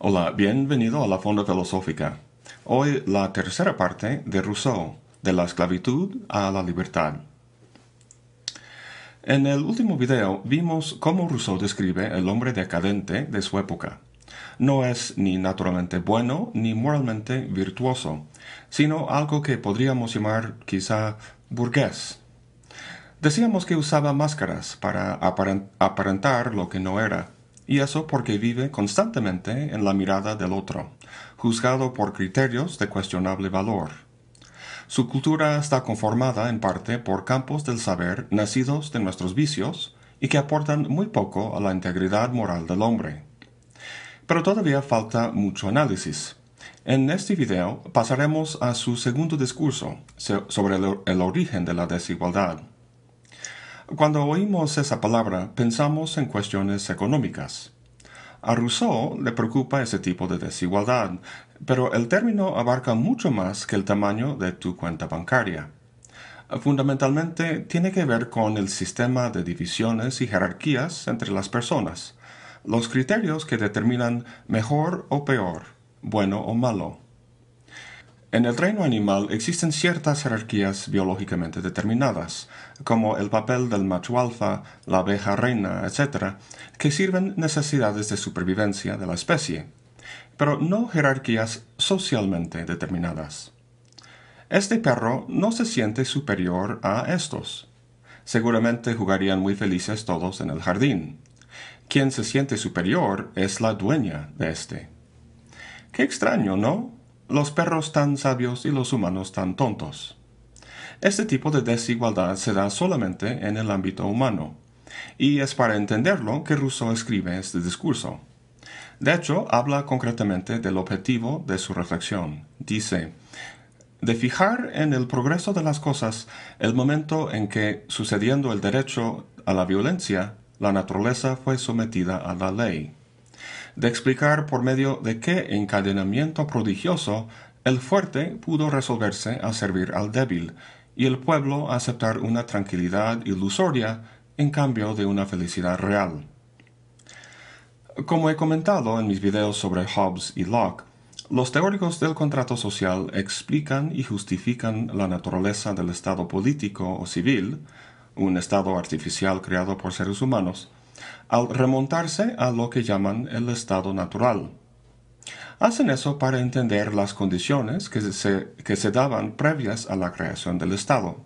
Hola, bienvenido a la Fonda Filosófica. Hoy la tercera parte de Rousseau, de la esclavitud a la libertad. En el último video vimos cómo Rousseau describe el hombre decadente de su época. No es ni naturalmente bueno ni moralmente virtuoso, sino algo que podríamos llamar quizá burgués. Decíamos que usaba máscaras para aparentar lo que no era y eso porque vive constantemente en la mirada del otro, juzgado por criterios de cuestionable valor. Su cultura está conformada en parte por campos del saber nacidos de nuestros vicios y que aportan muy poco a la integridad moral del hombre. Pero todavía falta mucho análisis. En este video pasaremos a su segundo discurso sobre el, origen de la desigualdad. Cuando oímos esa palabra pensamos en cuestiones económicas. A Rousseau le preocupa ese tipo de desigualdad, pero el término abarca mucho más que el tamaño de tu cuenta bancaria. Fundamentalmente tiene que ver con el sistema de divisiones y jerarquías entre las personas, los criterios que determinan mejor o peor, bueno o malo. En el reino animal existen ciertas jerarquías biológicamente determinadas, como el papel del macho alfa, la abeja reina, etc., que sirven necesidades de supervivencia de la especie, pero no jerarquías socialmente determinadas. Este perro no se siente superior a estos. Seguramente jugarían muy felices todos en el jardín. Quien se siente superior es la dueña de este. Qué extraño, ¿no? los perros tan sabios y los humanos tan tontos. Este tipo de desigualdad se da solamente en el ámbito humano, y es para entenderlo que Rousseau escribe este discurso. De hecho, habla concretamente del objetivo de su reflexión. Dice, de fijar en el progreso de las cosas el momento en que, sucediendo el derecho a la violencia, la naturaleza fue sometida a la ley de explicar por medio de qué encadenamiento prodigioso el fuerte pudo resolverse a servir al débil y el pueblo a aceptar una tranquilidad ilusoria en cambio de una felicidad real. Como he comentado en mis videos sobre Hobbes y Locke, los teóricos del contrato social explican y justifican la naturaleza del Estado político o civil, un Estado artificial creado por seres humanos, al remontarse a lo que llaman el estado natural. Hacen eso para entender las condiciones que se, que se daban previas a la creación del Estado.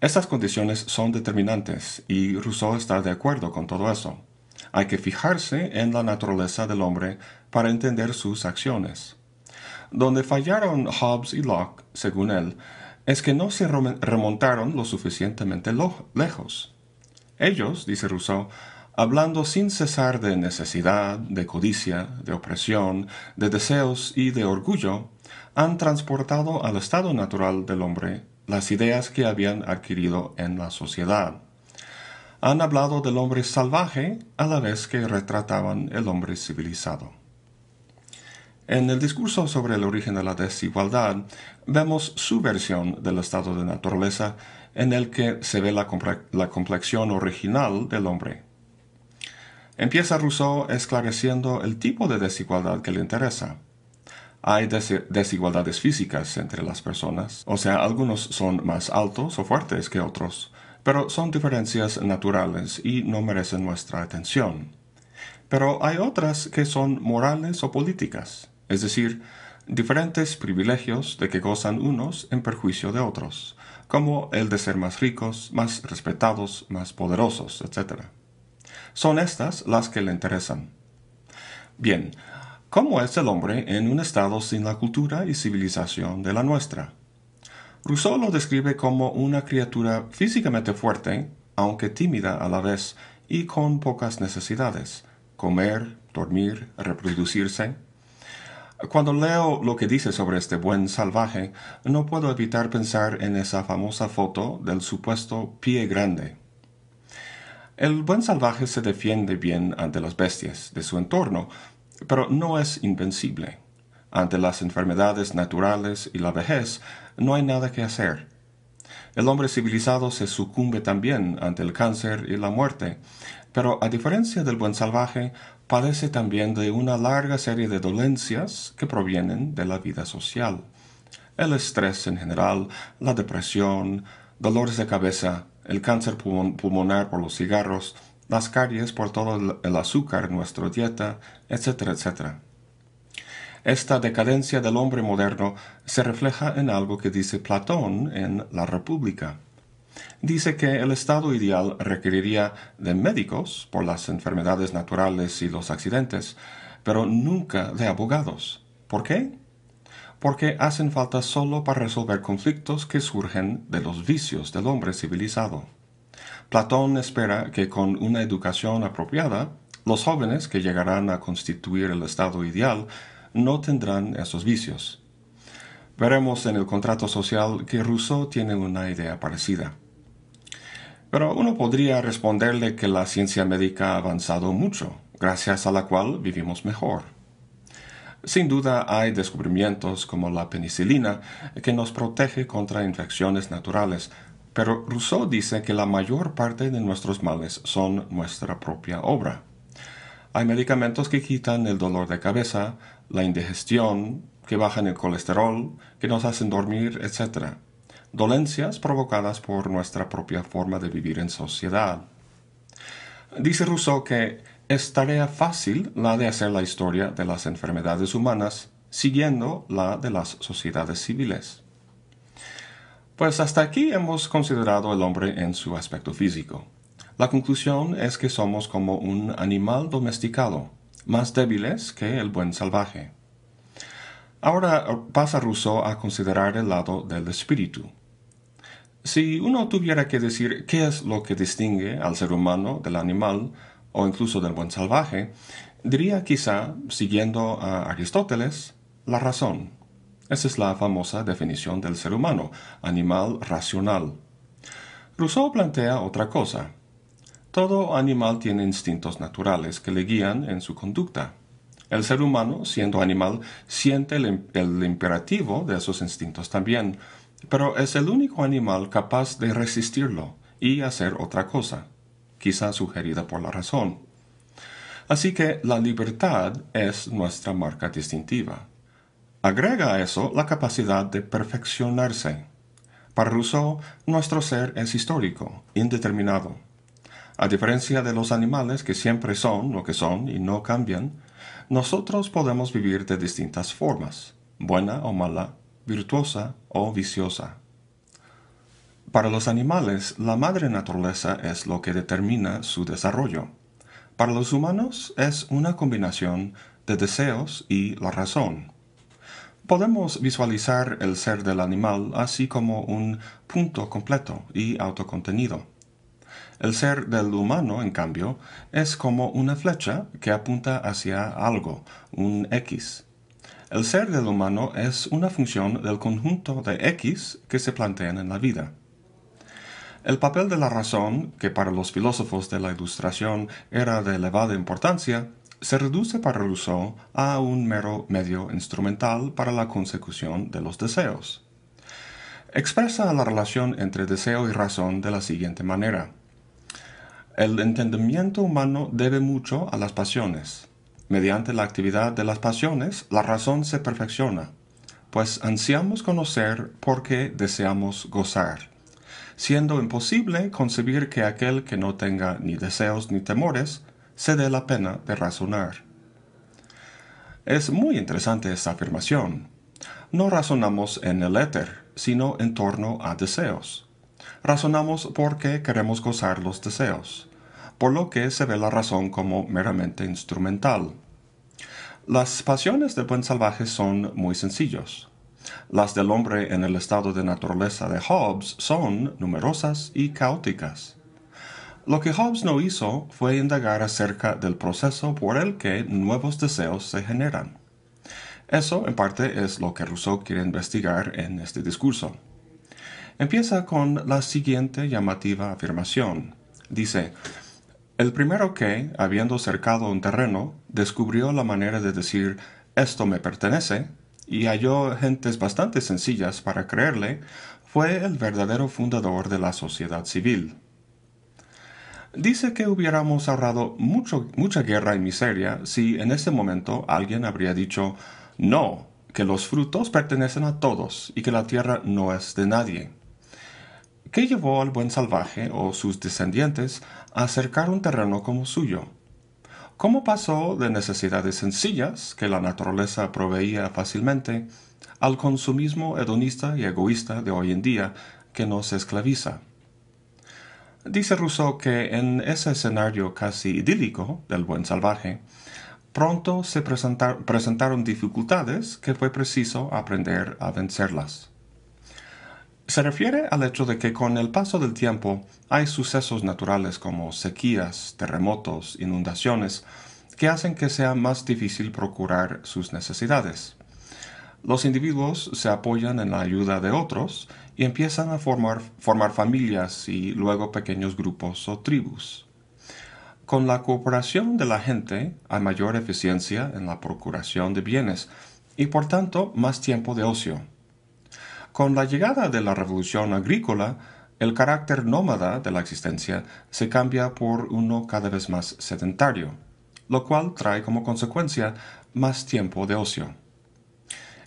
Estas condiciones son determinantes y Rousseau está de acuerdo con todo eso. Hay que fijarse en la naturaleza del hombre para entender sus acciones. Donde fallaron Hobbes y Locke, según él, es que no se remontaron lo suficientemente lejos. Ellos, dice Rousseau, hablando sin cesar de necesidad, de codicia, de opresión, de deseos y de orgullo, han transportado al estado natural del hombre las ideas que habían adquirido en la sociedad. Han hablado del hombre salvaje a la vez que retrataban el hombre civilizado. En el discurso sobre el origen de la desigualdad vemos su versión del estado de naturaleza en el que se ve la, complexión original del hombre. Empieza Rousseau esclareciendo el tipo de desigualdad que le interesa. Hay desigualdades físicas entre las personas, o sea, algunos son más altos o fuertes que otros, pero son diferencias naturales y no merecen nuestra atención. Pero hay otras que son morales o políticas, es decir, diferentes privilegios de que gozan unos en perjuicio de otros, como el de ser más ricos, más respetados, más poderosos, etc. Son estas las que le interesan. Bien, ¿cómo es el hombre en un estado sin la cultura y civilización de la nuestra? Rousseau lo describe como una criatura físicamente fuerte, aunque tímida a la vez, y con pocas necesidades, comer, dormir, reproducirse, cuando leo lo que dice sobre este buen salvaje, no puedo evitar pensar en esa famosa foto del supuesto pie grande. El buen salvaje se defiende bien ante las bestias de su entorno, pero no es invencible. Ante las enfermedades naturales y la vejez no hay nada que hacer. El hombre civilizado se sucumbe también ante el cáncer y la muerte, pero a diferencia del buen salvaje, padece también de una larga serie de dolencias que provienen de la vida social. El estrés en general, la depresión, dolores de cabeza, el cáncer pulmonar por los cigarros, las caries por todo el azúcar en nuestra dieta, etcétera, etcétera. Esta decadencia del hombre moderno se refleja en algo que dice Platón en La República. Dice que el estado ideal requeriría de médicos por las enfermedades naturales y los accidentes, pero nunca de abogados. ¿Por qué? Porque hacen falta solo para resolver conflictos que surgen de los vicios del hombre civilizado. Platón espera que con una educación apropiada, los jóvenes que llegarán a constituir el estado ideal no tendrán esos vicios. Veremos en el contrato social que Rousseau tiene una idea parecida. Pero uno podría responderle que la ciencia médica ha avanzado mucho, gracias a la cual vivimos mejor. Sin duda hay descubrimientos como la penicilina que nos protege contra infecciones naturales, pero Rousseau dice que la mayor parte de nuestros males son nuestra propia obra. Hay medicamentos que quitan el dolor de cabeza, la indigestión, que bajan el colesterol, que nos hacen dormir, etc. Dolencias provocadas por nuestra propia forma de vivir en sociedad. Dice Rousseau que es tarea fácil la de hacer la historia de las enfermedades humanas siguiendo la de las sociedades civiles. Pues hasta aquí hemos considerado el hombre en su aspecto físico. La conclusión es que somos como un animal domesticado, más débiles que el buen salvaje. Ahora pasa Rousseau a considerar el lado del espíritu. Si uno tuviera que decir qué es lo que distingue al ser humano del animal o incluso del buen salvaje, diría quizá, siguiendo a Aristóteles, la razón. Esa es la famosa definición del ser humano, animal racional. Rousseau plantea otra cosa. Todo animal tiene instintos naturales que le guían en su conducta. El ser humano, siendo animal, siente el, imperativo de esos instintos también, pero es el único animal capaz de resistirlo y hacer otra cosa, quizá sugerida por la razón. Así que la libertad es nuestra marca distintiva. Agrega a eso la capacidad de perfeccionarse. Para Rousseau, nuestro ser es histórico, indeterminado. A diferencia de los animales que siempre son lo que son y no cambian, nosotros podemos vivir de distintas formas, buena o mala, virtuosa o viciosa. Para los animales, la madre naturaleza es lo que determina su desarrollo. Para los humanos es una combinación de deseos y la razón. Podemos visualizar el ser del animal así como un punto completo y autocontenido. El ser del humano, en cambio, es como una flecha que apunta hacia algo, un X. El ser del humano es una función del conjunto de X que se plantean en la vida. El papel de la razón, que para los filósofos de la Ilustración era de elevada importancia, se reduce para Rousseau a un mero medio instrumental para la consecución de los deseos. Expresa la relación entre deseo y razón de la siguiente manera. El entendimiento humano debe mucho a las pasiones. Mediante la actividad de las pasiones, la razón se perfecciona, pues ansiamos conocer porque deseamos gozar, siendo imposible concebir que aquel que no tenga ni deseos ni temores se dé la pena de razonar. Es muy interesante esta afirmación. No razonamos en el éter, sino en torno a deseos. Razonamos porque queremos gozar los deseos, por lo que se ve la razón como meramente instrumental. Las pasiones del buen salvaje son muy sencillos. Las del hombre en el estado de naturaleza de Hobbes son numerosas y caóticas. Lo que Hobbes no hizo fue indagar acerca del proceso por el que nuevos deseos se generan. Eso, en parte, es lo que Rousseau quiere investigar en este discurso. Empieza con la siguiente llamativa afirmación. Dice, el primero que, habiendo cercado un terreno, descubrió la manera de decir esto me pertenece, y halló gentes bastante sencillas para creerle, fue el verdadero fundador de la sociedad civil. Dice que hubiéramos ahorrado mucho, mucha guerra y miseria si en ese momento alguien habría dicho no, que los frutos pertenecen a todos y que la tierra no es de nadie. ¿Qué llevó al buen salvaje o sus descendientes a acercar un terreno como suyo? ¿Cómo pasó de necesidades sencillas que la naturaleza proveía fácilmente al consumismo hedonista y egoísta de hoy en día que nos esclaviza? Dice Rousseau que en ese escenario casi idílico del buen salvaje, pronto se presentaron dificultades que fue preciso aprender a vencerlas. Se refiere al hecho de que con el paso del tiempo hay sucesos naturales como sequías, terremotos, inundaciones, que hacen que sea más difícil procurar sus necesidades. Los individuos se apoyan en la ayuda de otros y empiezan a formar, familias y luego pequeños grupos o tribus. Con la cooperación de la gente hay mayor eficiencia en la procuración de bienes y por tanto más tiempo de ocio. Con la llegada de la revolución agrícola, el carácter nómada de la existencia se cambia por uno cada vez más sedentario, lo cual trae como consecuencia más tiempo de ocio.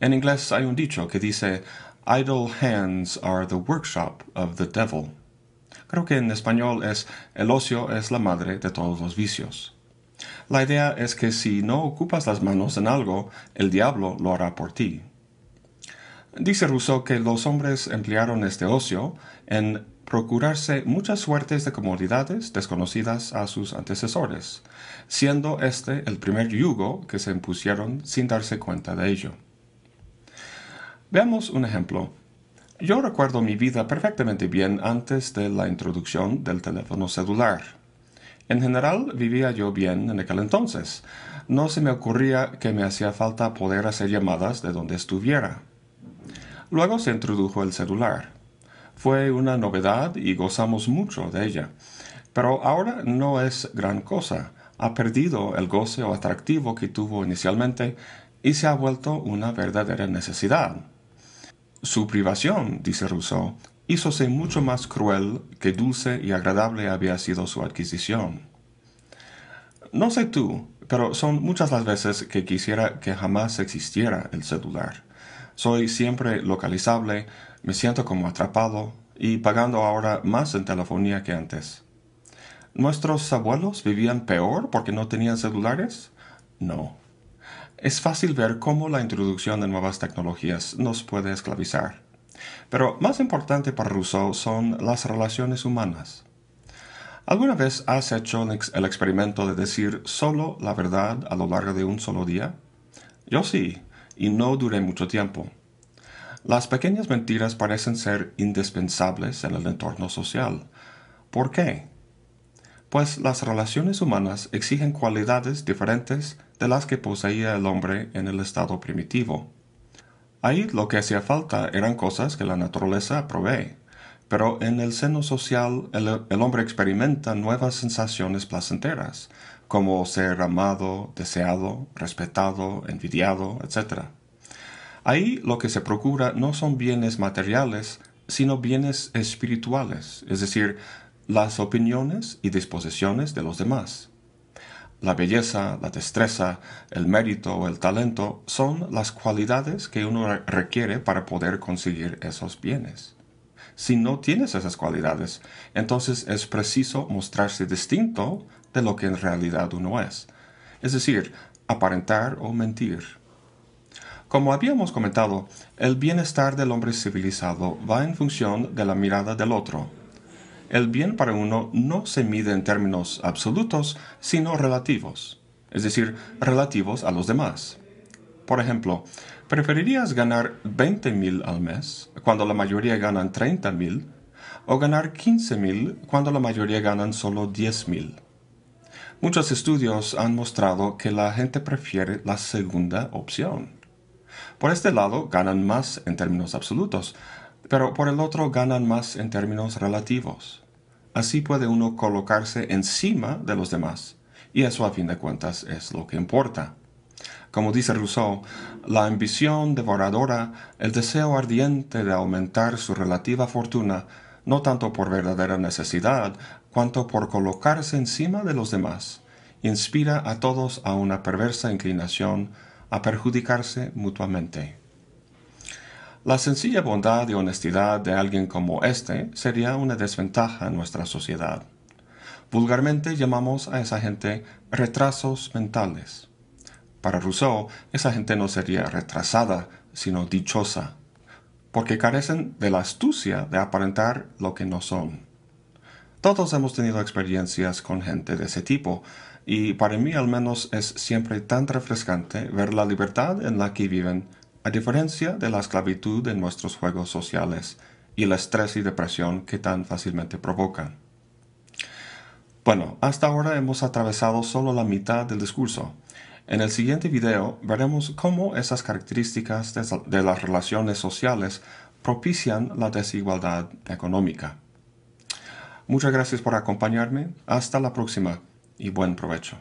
En inglés hay un dicho que dice Idle hands are the workshop of the devil. Creo que en español es el ocio es la madre de todos los vicios. La idea es que si no ocupas las manos en algo, el diablo lo hará por ti. Dice Rousseau que los hombres emplearon este ocio en procurarse muchas suertes de comodidades desconocidas a sus antecesores, siendo este el primer yugo que se impusieron sin darse cuenta de ello. Veamos un ejemplo. Yo recuerdo mi vida perfectamente bien antes de la introducción del teléfono celular. En general vivía yo bien en aquel entonces. No se me ocurría que me hacía falta poder hacer llamadas de donde estuviera. Luego se introdujo el celular. Fue una novedad y gozamos mucho de ella. Pero ahora no es gran cosa. Ha perdido el goce o atractivo que tuvo inicialmente y se ha vuelto una verdadera necesidad. Su privación, dice Rousseau, hízose mucho más cruel que dulce y agradable había sido su adquisición. No sé tú, pero son muchas las veces que quisiera que jamás existiera el celular. Soy siempre localizable, me siento como atrapado y pagando ahora más en telefonía que antes. ¿Nuestros abuelos vivían peor porque no tenían celulares? No. Es fácil ver cómo la introducción de nuevas tecnologías nos puede esclavizar. Pero más importante para Rousseau son las relaciones humanas. ¿Alguna vez has hecho el experimento de decir solo la verdad a lo largo de un solo día? Yo sí, y no duré mucho tiempo. Las pequeñas mentiras parecen ser indispensables en el entorno social. ¿Por qué? Pues las relaciones humanas exigen cualidades diferentes de las que poseía el hombre en el estado primitivo. Ahí lo que hacía falta eran cosas que la naturaleza provee, pero en el seno social el, el hombre experimenta nuevas sensaciones placenteras, como ser amado, deseado, respetado, envidiado, etc. Ahí lo que se procura no son bienes materiales, sino bienes espirituales, es decir, las opiniones y disposiciones de los demás. La belleza, la destreza, el mérito o el talento son las cualidades que uno requiere para poder conseguir esos bienes. Si no tienes esas cualidades, entonces es preciso mostrarse distinto de lo que en realidad uno es, es decir, aparentar o mentir. Como habíamos comentado, el bienestar del hombre civilizado va en función de la mirada del otro. El bien para uno no se mide en términos absolutos, sino relativos, es decir, relativos a los demás. Por ejemplo, ¿preferirías ganar 20 mil al mes cuando la mayoría ganan 30 mil o ganar 15 mil cuando la mayoría ganan solo 10 mil? Muchos estudios han mostrado que la gente prefiere la segunda opción. Por este lado ganan más en términos absolutos, pero por el otro ganan más en términos relativos. Así puede uno colocarse encima de los demás, y eso a fin de cuentas es lo que importa. Como dice Rousseau, la ambición devoradora, el deseo ardiente de aumentar su relativa fortuna, no tanto por verdadera necesidad, cuanto por colocarse encima de los demás, inspira a todos a una perversa inclinación a perjudicarse mutuamente. La sencilla bondad y honestidad de alguien como este sería una desventaja en nuestra sociedad. Vulgarmente llamamos a esa gente retrasos mentales. Para Rousseau, esa gente no sería retrasada, sino dichosa, porque carecen de la astucia de aparentar lo que no son. Todos hemos tenido experiencias con gente de ese tipo, y para mí al menos es siempre tan refrescante ver la libertad en la que viven, a diferencia de la esclavitud en nuestros juegos sociales y el estrés y depresión que tan fácilmente provocan. Bueno, hasta ahora hemos atravesado solo la mitad del discurso. En el siguiente video veremos cómo esas características de, las relaciones sociales propician la desigualdad económica. Muchas gracias por acompañarme. Hasta la próxima y buen provecho.